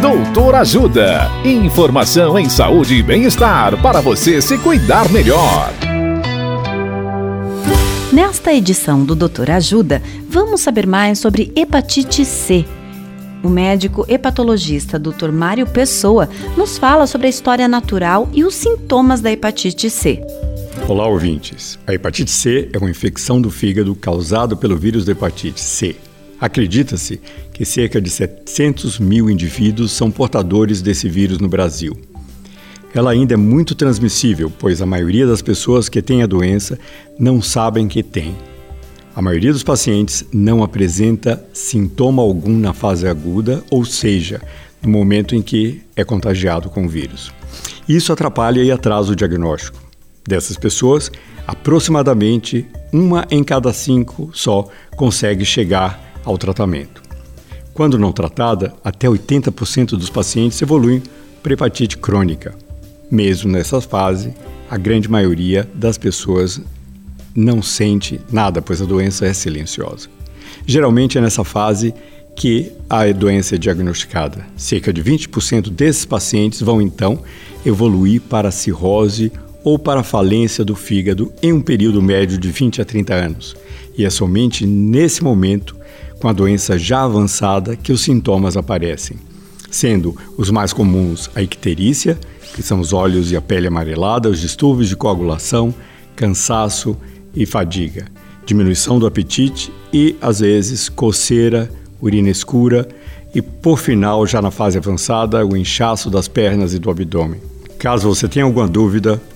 Doutor Ajuda. Informação em saúde e bem-estar para você se cuidar melhor. Nesta edição do Doutor Ajuda, vamos saber mais sobre hepatite C. O médico hepatologista Dr. Mário Pessoa nos fala sobre a história natural e os sintomas da hepatite C. Olá, ouvintes. A hepatite C é uma infecção do fígado causada pelo vírus da hepatite C. Acredita-se que cerca de 700 mil indivíduos são portadores desse vírus no Brasil. Ela ainda é muito transmissível, pois a maioria das pessoas que têm a doença não sabem que tem. A maioria dos pacientes não apresenta sintoma algum na fase aguda, ou seja, no momento em que é contagiado com o vírus. Isso atrapalha e atrasa o diagnóstico. Dessas pessoas, aproximadamente uma em cada cinco só consegue chegar ao tratamento. Quando não tratada, até 80% dos pacientes evoluem para hepatite crônica. Mesmo nessa fase, a grande maioria das pessoas não sente nada, pois a doença é silenciosa. Geralmente é nessa fase que a doença é diagnosticada. Cerca de 20% desses pacientes vão então evoluir para cirrose ou para falência do fígado em um período médio de 20 a 30 anos. E é somente nesse momento com a doença já avançada que os sintomas aparecem, sendo os mais comuns a icterícia, que são os olhos e a pele amarelada, os distúrbios de coagulação, cansaço e fadiga, diminuição do apetite e, às vezes, coceira, urina escura e, por final, já na fase avançada, o inchaço das pernas e do abdômen. Caso você tenha alguma dúvida,